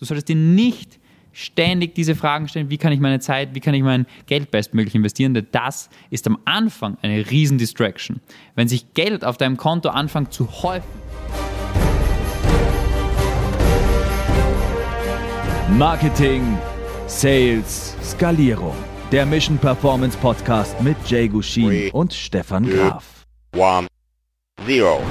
Du solltest dir nicht ständig diese Fragen stellen, wie kann ich meine Zeit, wie kann ich mein Geld bestmöglich investieren, denn das ist am Anfang eine riesen Distraction. Wenn sich Geld auf deinem Konto anfängt zu häufen, Marketing, Sales, Skalierung. Der Mission Performance Podcast mit Jay Gushin Three, und Stefan two, Graf. one, zero.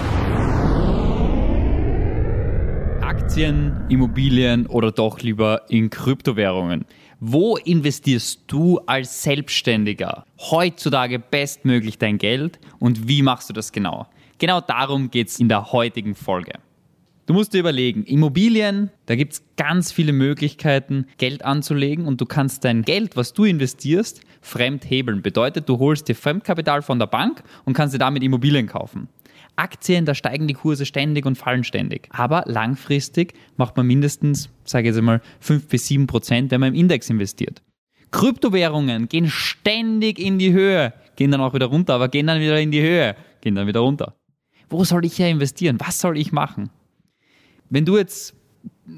Aktien, Immobilien oder doch lieber in Kryptowährungen. Wo investierst du als Selbstständiger heutzutage bestmöglich dein Geld und wie machst du das genau? Genau darum geht es in der heutigen Folge. Du musst dir überlegen, Immobilien, da gibt es ganz viele Möglichkeiten, Geld anzulegen und du kannst dein Geld, was du investierst, fremd hebeln. Bedeutet, du holst dir Fremdkapital von der Bank und kannst dir damit Immobilien kaufen. Aktien, da steigen die Kurse ständig und fallen ständig. Aber langfristig macht man mindestens, sage ich jetzt einmal, 5 bis 7 Prozent, wenn man im Index investiert. Kryptowährungen gehen ständig in die Höhe, gehen dann auch wieder runter, aber gehen dann wieder in die Höhe, gehen dann wieder runter. Wo soll ich hier investieren? Was soll ich machen? Wenn du jetzt,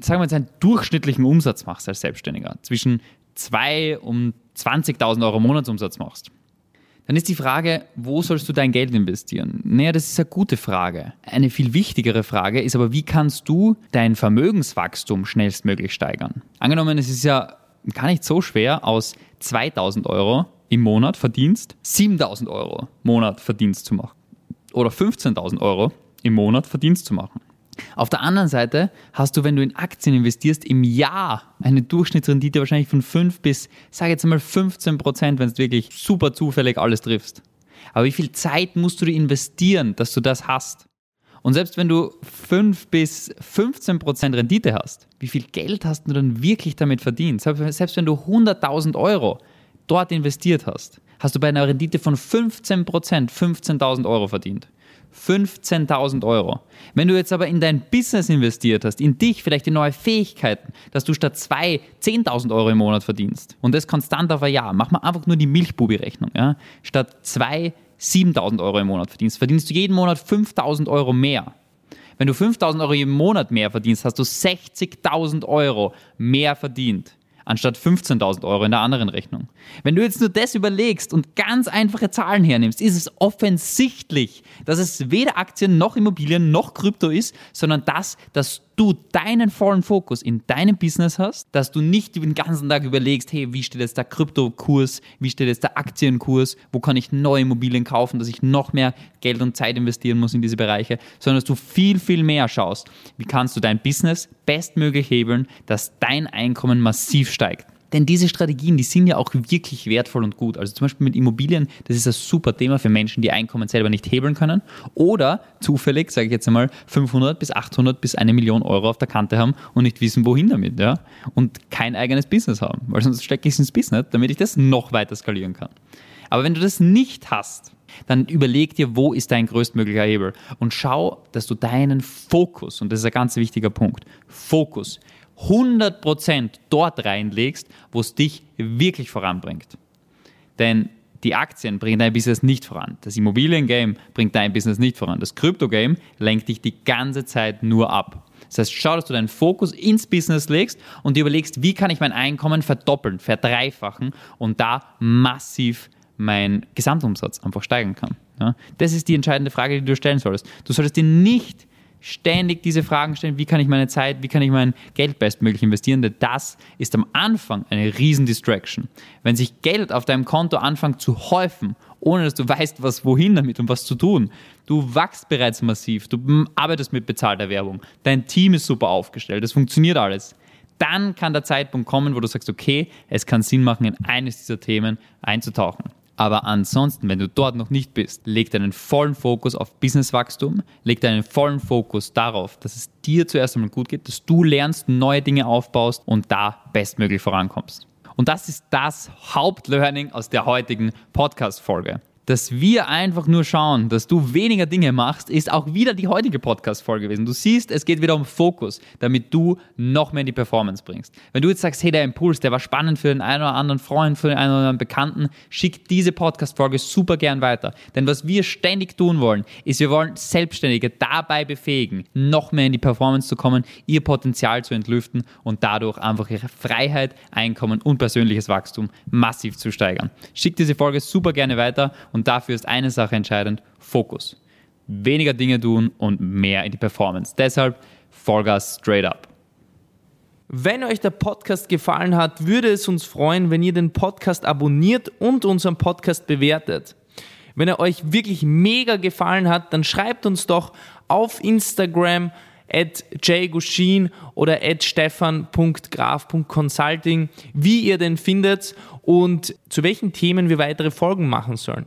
sagen wir jetzt, einen durchschnittlichen Umsatz machst als Selbstständiger, zwischen 2 und 20.000 Euro Monatsumsatz machst, dann ist die Frage, wo sollst du dein Geld investieren? Naja, das ist eine gute Frage. Eine viel wichtigere Frage ist aber, wie kannst du dein Vermögenswachstum schnellstmöglich steigern? Angenommen, es ist ja gar nicht so schwer, aus 2000 Euro im Monat Verdienst 7000 Euro Monat Verdienst zu machen. Oder 15.000 Euro im Monat Verdienst zu machen. Auf der anderen Seite hast du, wenn du in Aktien investierst, im Jahr eine Durchschnittsrendite wahrscheinlich von 5 bis, sage jetzt mal 15 Prozent, wenn du wirklich super zufällig alles triffst. Aber wie viel Zeit musst du investieren, dass du das hast? Und selbst wenn du 5 bis 15 Prozent Rendite hast, wie viel Geld hast du dann wirklich damit verdient? Selbst wenn du 100.000 Euro dort investiert hast, hast du bei einer Rendite von 15 Prozent 15.000 Euro verdient. 15.000 Euro. Wenn du jetzt aber in dein Business investiert hast, in dich, vielleicht in neue Fähigkeiten, dass du statt zwei 10.000 Euro im Monat verdienst und das konstant auf ein Jahr, mach mal einfach nur die Milchbubi-Rechnung, ja? statt zwei 7.000 Euro im Monat verdienst, verdienst du jeden Monat 5.000 Euro mehr. Wenn du 5.000 Euro im Monat mehr verdienst, hast du 60.000 Euro mehr verdient anstatt 15.000 Euro in der anderen Rechnung. Wenn du jetzt nur das überlegst und ganz einfache Zahlen hernimmst, ist es offensichtlich, dass es weder Aktien noch Immobilien noch Krypto ist, sondern das, dass du deinen vollen Fokus in deinem Business hast, dass du nicht den ganzen Tag überlegst, hey, wie steht jetzt der Kryptokurs, wie steht jetzt der Aktienkurs, wo kann ich neue Immobilien kaufen, dass ich noch mehr Geld und Zeit investieren muss in diese Bereiche, sondern dass du viel, viel mehr schaust, wie kannst du dein Business bestmöglich hebeln, dass dein Einkommen massiv steigt. Denn diese Strategien, die sind ja auch wirklich wertvoll und gut. Also zum Beispiel mit Immobilien, das ist ein super Thema für Menschen, die Einkommen selber nicht hebeln können oder zufällig, sage ich jetzt einmal, 500 bis 800 bis eine Million Euro auf der Kante haben und nicht wissen, wohin damit. Ja? Und kein eigenes Business haben, weil sonst stecke ich es ins Business, damit ich das noch weiter skalieren kann. Aber wenn du das nicht hast, dann überleg dir, wo ist dein größtmöglicher Hebel und schau, dass du deinen Fokus, und das ist ein ganz wichtiger Punkt, Fokus 100% dort reinlegst, wo es dich wirklich voranbringt. Denn die Aktien bringen dein Business nicht voran. Das Immobiliengame bringt dein Business nicht voran. Das Krypto-Game lenkt dich die ganze Zeit nur ab. Das heißt, schau, dass du deinen Fokus ins Business legst und dir überlegst, wie kann ich mein Einkommen verdoppeln, verdreifachen und da massiv mein Gesamtumsatz einfach steigern kann. Ja? Das ist die entscheidende Frage, die du stellen solltest. Du solltest dir nicht ständig diese Fragen stellen, wie kann ich meine Zeit, wie kann ich mein Geld bestmöglich investieren, denn das ist am Anfang eine riesen Distraction. Wenn sich Geld auf deinem Konto anfängt zu häufen, ohne dass du weißt, was wohin damit und was zu tun, du wachst bereits massiv, du arbeitest mit bezahlter Werbung, dein Team ist super aufgestellt, es funktioniert alles. Dann kann der Zeitpunkt kommen, wo du sagst, okay, es kann Sinn machen, in eines dieser Themen einzutauchen. Aber ansonsten, wenn du dort noch nicht bist, leg deinen vollen Fokus auf Businesswachstum, leg deinen vollen Fokus darauf, dass es dir zuerst einmal gut geht, dass du lernst, neue Dinge aufbaust und da bestmöglich vorankommst. Und das ist das Hauptlearning aus der heutigen Podcast-Folge. Dass wir einfach nur schauen, dass du weniger Dinge machst, ist auch wieder die heutige Podcast-Folge gewesen. Du siehst, es geht wieder um Fokus, damit du noch mehr in die Performance bringst. Wenn du jetzt sagst, hey, der Impuls, der war spannend für den einen oder anderen Freund, für den einen oder anderen Bekannten, schick diese Podcast-Folge super gern weiter. Denn was wir ständig tun wollen, ist, wir wollen Selbstständige dabei befähigen, noch mehr in die Performance zu kommen, ihr Potenzial zu entlüften und dadurch einfach ihre Freiheit, Einkommen und persönliches Wachstum massiv zu steigern. Schick diese Folge super gerne weiter und dafür ist eine Sache entscheidend, Fokus. Weniger Dinge tun und mehr in die Performance. Deshalb Vollgas straight up. Wenn euch der Podcast gefallen hat, würde es uns freuen, wenn ihr den Podcast abonniert und unseren Podcast bewertet. Wenn er euch wirklich mega gefallen hat, dann schreibt uns doch auf Instagram at jgushin oder at stefan.graf.consulting, wie ihr den findet und zu welchen Themen wir weitere Folgen machen sollen.